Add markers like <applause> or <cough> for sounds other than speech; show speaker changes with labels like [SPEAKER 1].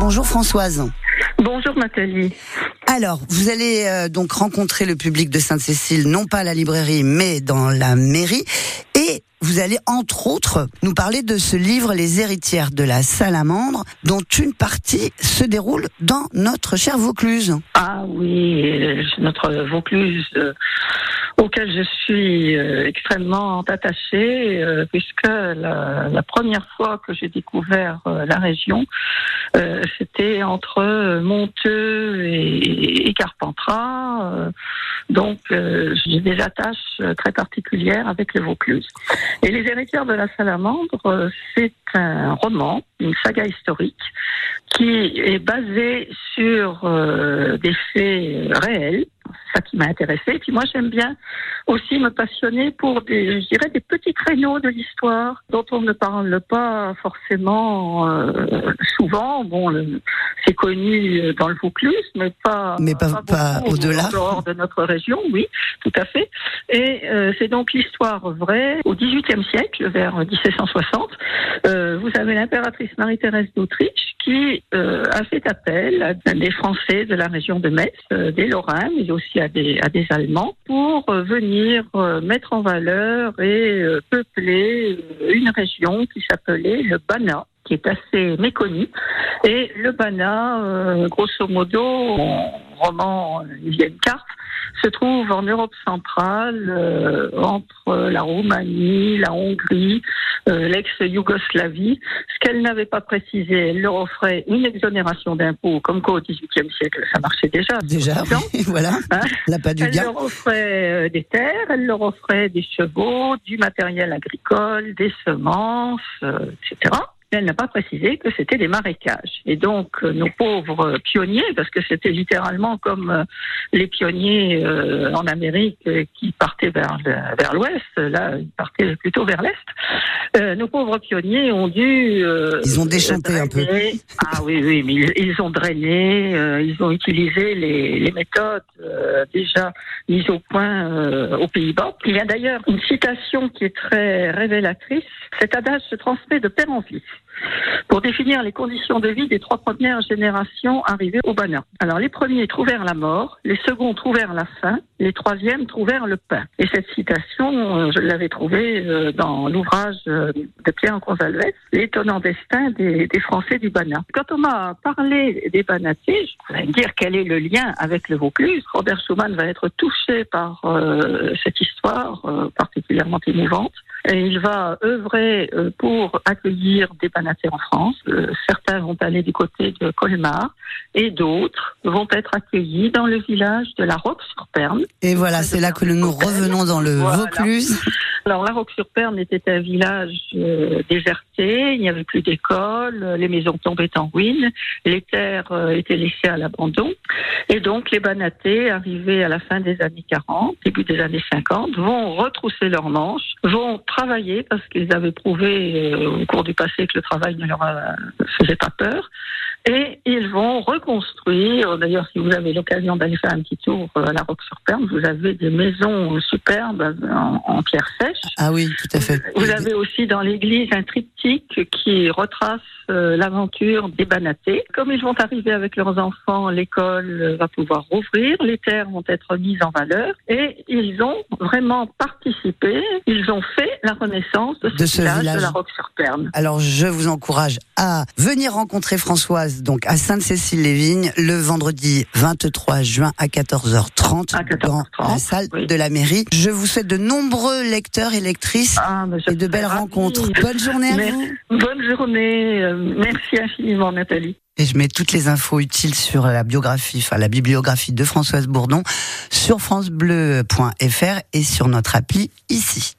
[SPEAKER 1] Bonjour Françoise.
[SPEAKER 2] Bonjour Nathalie.
[SPEAKER 1] Alors, vous allez euh, donc rencontrer le public de Sainte-Cécile, non pas à la librairie, mais dans la mairie. Et vous allez entre autres nous parler de ce livre Les héritières de la salamandre, dont une partie se déroule dans notre chère Vaucluse.
[SPEAKER 2] Ah oui, euh, notre Vaucluse euh, auquel je suis euh, extrêmement attachée, euh, puisque la, la, première fois que j'ai découvert euh, la région, c'était entre Monteux et, et Carpentras. donc j'ai des attaches très particulières avec les Vaucluse. Et Les héritières de la salamandre, c'est un roman, une saga historique, qui est basé sur des faits réels ça qui m'a intéressé. Et puis moi, j'aime bien aussi me passionner pour des, je dirais, des petits créneaux de l'histoire dont on ne parle pas forcément euh, souvent. Bon, c'est connu dans le Vaucluse, mais pas,
[SPEAKER 1] mais pas, pas, au-delà.
[SPEAKER 2] Dehors de notre région, oui, tout à fait. Et euh, c'est donc l'histoire vraie au XVIIIe siècle, vers 1760. Euh, vous avez l'impératrice Marie-Thérèse d'Autriche qui euh, a fait appel à des Français de la région de Metz, euh, des Lorrains, mais aussi à des, à des Allemands, pour euh, venir mettre en valeur et peupler une région qui s'appelait le Banat qui est assez méconnu. Et le Banat, grosso modo, roman, il y a une carte, se trouve en Europe centrale, euh, entre la Roumanie, la Hongrie, euh, l'ex-Yougoslavie. Ce qu'elle n'avait pas précisé, elle leur offrait une exonération d'impôts, comme quoi au XVIIIe siècle, ça marchait déjà.
[SPEAKER 1] Déjà, <laughs> voilà. Hein la pas du
[SPEAKER 2] elle leur offrait euh, des terres, elle leur offrait des chevaux, du matériel agricole, des semences, etc elle n'a pas précisé que c'était des marécages. Et donc, euh, nos pauvres pionniers, parce que c'était littéralement comme euh, les pionniers euh, en Amérique qui partaient vers, vers l'ouest, là, ils partaient plutôt vers l'est. nos pauvres pionniers ont dû...
[SPEAKER 1] ils ont déchanté un peu.
[SPEAKER 2] Ah oui, oui, mais ils, ont drainé, ils ont utilisé les, les méthodes déjà mises au point aux Pays-Bas. Il y a d'ailleurs une citation qui est très révélatrice. Cet adage se transmet de père en fils pour définir les conditions de vie des trois premières générations arrivées au Banin. Alors les premiers trouvèrent la mort, les seconds trouvèrent la faim, les troisièmes trouvèrent le pain. Et cette citation, euh, je l'avais trouvée euh, dans l'ouvrage euh, de Pierre Gonzalez, L'étonnant destin des, Français du Banin. Quand on m'a parlé des Banatés, je voulais dire quel est le lien avec le Vaucluse. Robert Schumann va être touché par cette histoire particulièrement émouvante. Et il va œuvrer pour accueillir des Banatés en France. certains vont aller du côté de Colmar et d'autres vont être accueillis dans le village de la Roque-sur-Perne.
[SPEAKER 1] Et voilà, c'est là que nous revenons dans le Vaucluse. <laughs>
[SPEAKER 2] Alors, La Roque-sur-Perne était un village euh, déserté, il n'y avait plus d'école, les maisons tombaient en ruine, les terres euh, étaient laissées à l'abandon. Et donc, les Banatés, arrivés à la fin des années 40, début des années 50, vont retrousser leurs manches, vont travailler parce qu'ils avaient prouvé euh, au cours du passé que le travail ne leur faisait pas peur. Et ils vont reconstruire, d'ailleurs si vous avez l'occasion d'aller faire un petit tour à la Roque-sur-Perne, vous avez des maisons superbes en, pierre sèche.
[SPEAKER 1] Ah oui, tout à fait.
[SPEAKER 2] Vous avez aussi dans l'église un triptyque qui retrace euh, l'aventure des Banatés. Comme ils vont arriver avec leurs enfants, l'école va pouvoir rouvrir, les terres vont être mises en valeur et ils ont vraiment participé, ils ont fait la renaissance de ce, village, de la Roque-sur-Perne.
[SPEAKER 1] Alors je vous encourage à venir rencontrer Françoise donc à Sainte-Cécile-les-Vignes le vendredi 23 juin à 14h30, dans la salle de la mairie. Je vous souhaite de nombreux lecteurs et lectrices ah, et de belles rencontres. Bonne journée à vous.
[SPEAKER 2] Bonne journée. Euh, merci infiniment Nathalie.
[SPEAKER 1] Et je mets toutes les infos utiles sur la biographie, enfin la bibliographie de Françoise Bourdon sur francebleu.fr et sur notre appli ici.